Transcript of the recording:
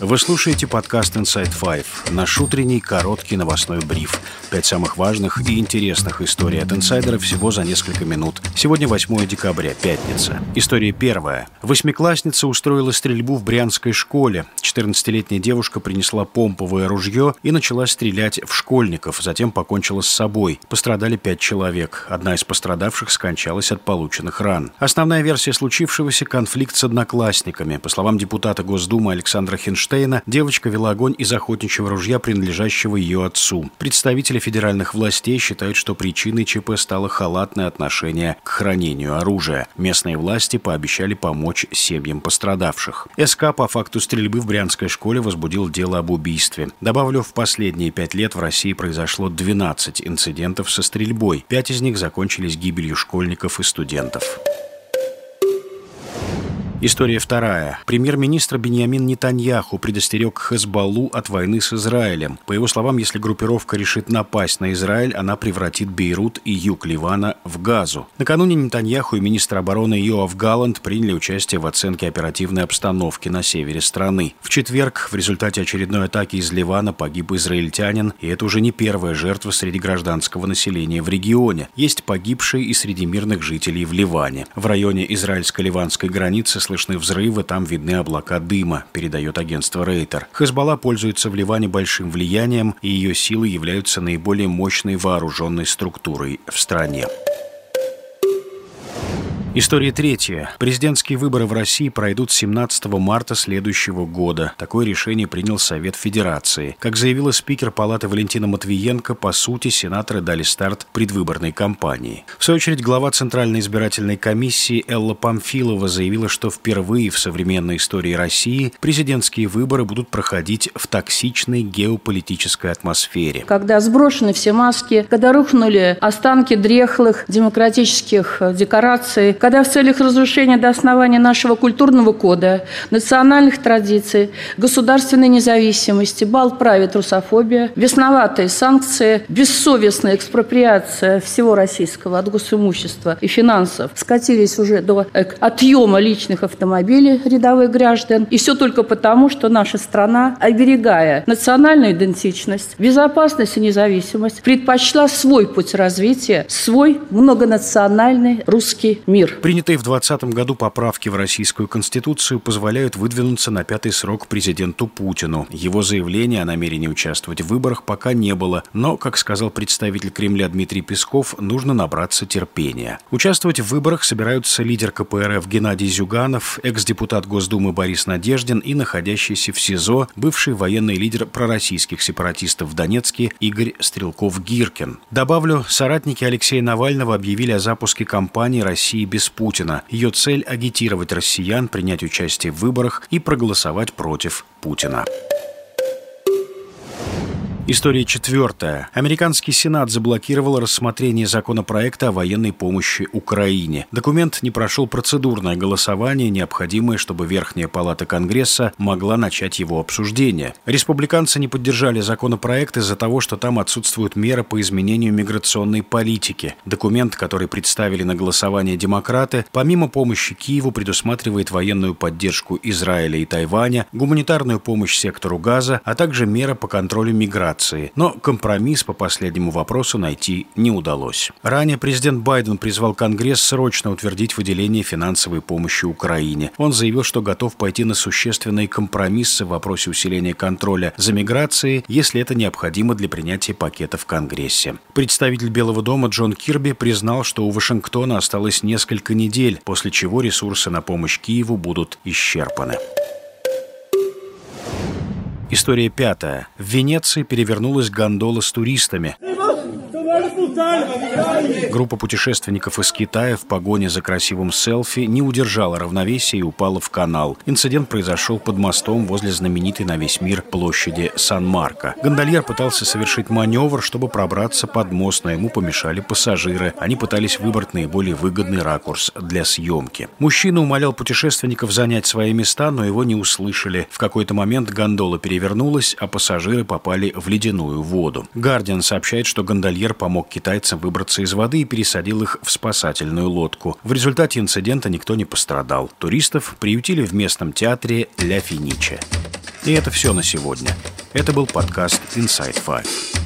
Вы слушаете подкаст Inside Five, наш утренний короткий новостной бриф. Пять самых важных и интересных историй от инсайдера всего за несколько минут. Сегодня 8 декабря, пятница. История первая. Восьмиклассница устроила стрельбу в Брянской школе. 14-летняя девушка принесла помповое ружье и начала стрелять в школьников, затем покончила с собой. Пострадали пять человек. Одна из пострадавших скончалась от полученных ран. Основная версия случившегося – конфликт с одноклассниками. По словам депутата Госдумы Александра Хинштейна, девочка вела огонь из охотничьего ружья, принадлежащего ее отцу. Представители федеральных властей считают, что причиной ЧП стало халатное отношение к хранению оружия. Местные власти пообещали помочь семьям пострадавших. СК по факту стрельбы в Брянской школе возбудил дело об убийстве. Добавлю, в последние пять лет в России произошло 12 инцидентов со стрельбой. Пять из них закончились гибелью школьников и студентов. История вторая. Премьер-министр Беньямин Нетаньяху предостерег Хезбаллу от войны с Израилем. По его словам, если группировка решит напасть на Израиль, она превратит Бейрут и юг Ливана в Газу. Накануне Нетаньяху и министр обороны Йоав Галланд приняли участие в оценке оперативной обстановки на севере страны. В четверг в результате очередной атаки из Ливана погиб израильтянин, и это уже не первая жертва среди гражданского населения в регионе. Есть погибшие и среди мирных жителей в Ливане. В районе израильско-ливанской границы слышны взрывы, там видны облака дыма, передает агентство Рейтер. Хезбалла пользуется в Ливане большим влиянием, и ее силы являются наиболее мощной вооруженной структурой в стране. История третья. Президентские выборы в России пройдут 17 марта следующего года. Такое решение принял Совет Федерации. Как заявила спикер Палаты Валентина Матвиенко, по сути, сенаторы дали старт предвыборной кампании. В свою очередь, глава Центральной избирательной комиссии Элла Памфилова заявила, что впервые в современной истории России президентские выборы будут проходить в токсичной геополитической атмосфере. Когда сброшены все маски, когда рухнули останки дрехлых демократических декораций, когда в целях разрушения до основания нашего культурного кода, национальных традиций, государственной независимости, бал правит русофобия, весноватые санкции, бессовестная экспроприация всего российского от госимущества и финансов скатились уже до э, отъема личных автомобилей рядовых граждан. И все только потому, что наша страна, оберегая национальную идентичность, безопасность и независимость, предпочла свой путь развития, свой многонациональный русский мир. Принятые в 2020 году поправки в Российскую Конституцию позволяют выдвинуться на пятый срок президенту Путину. Его заявления о намерении участвовать в выборах пока не было, но, как сказал представитель Кремля Дмитрий Песков, нужно набраться терпения. Участвовать в выборах собираются лидер КПРФ Геннадий Зюганов, экс-депутат Госдумы Борис Надеждин и находящийся в СИЗО бывший военный лидер пророссийских сепаратистов в Донецке Игорь Стрелков-Гиркин. Добавлю, соратники Алексея Навального объявили о запуске кампании «России без Путина. Ее цель – агитировать россиян принять участие в выборах и проголосовать против Путина. История четвертая. Американский Сенат заблокировал рассмотрение законопроекта о военной помощи Украине. Документ не прошел процедурное голосование, необходимое, чтобы Верхняя палата Конгресса могла начать его обсуждение. Республиканцы не поддержали законопроект из-за того, что там отсутствуют меры по изменению миграционной политики. Документ, который представили на голосование демократы, помимо помощи Киеву предусматривает военную поддержку Израиля и Тайваня, гуманитарную помощь сектору газа, а также меры по контролю миграции миграции, но компромисс по последнему вопросу найти не удалось. Ранее президент Байден призвал Конгресс срочно утвердить выделение финансовой помощи Украине. Он заявил, что готов пойти на существенные компромиссы в вопросе усиления контроля за миграцией, если это необходимо для принятия пакета в Конгрессе. Представитель Белого дома Джон Кирби признал, что у Вашингтона осталось несколько недель, после чего ресурсы на помощь Киеву будут исчерпаны. История пятая. В Венеции перевернулась гондола с туристами. Группа путешественников из Китая в погоне за красивым селфи не удержала равновесия и упала в канал. Инцидент произошел под мостом возле знаменитой на весь мир площади Сан-Марко. Гондольер пытался совершить маневр, чтобы пробраться под мост, но ему помешали пассажиры. Они пытались выбрать наиболее выгодный ракурс для съемки. Мужчина умолял путешественников занять свои места, но его не услышали. В какой-то момент гондола перевернулась, а пассажиры попали в ледяную воду. Гардиан сообщает, что гондольер помог китайцам выбраться из воды и пересадил их в спасательную лодку. В результате инцидента никто не пострадал. Туристов приютили в местном театре «Ля Финиче». И это все на сегодня. Это был подкаст Inside Five.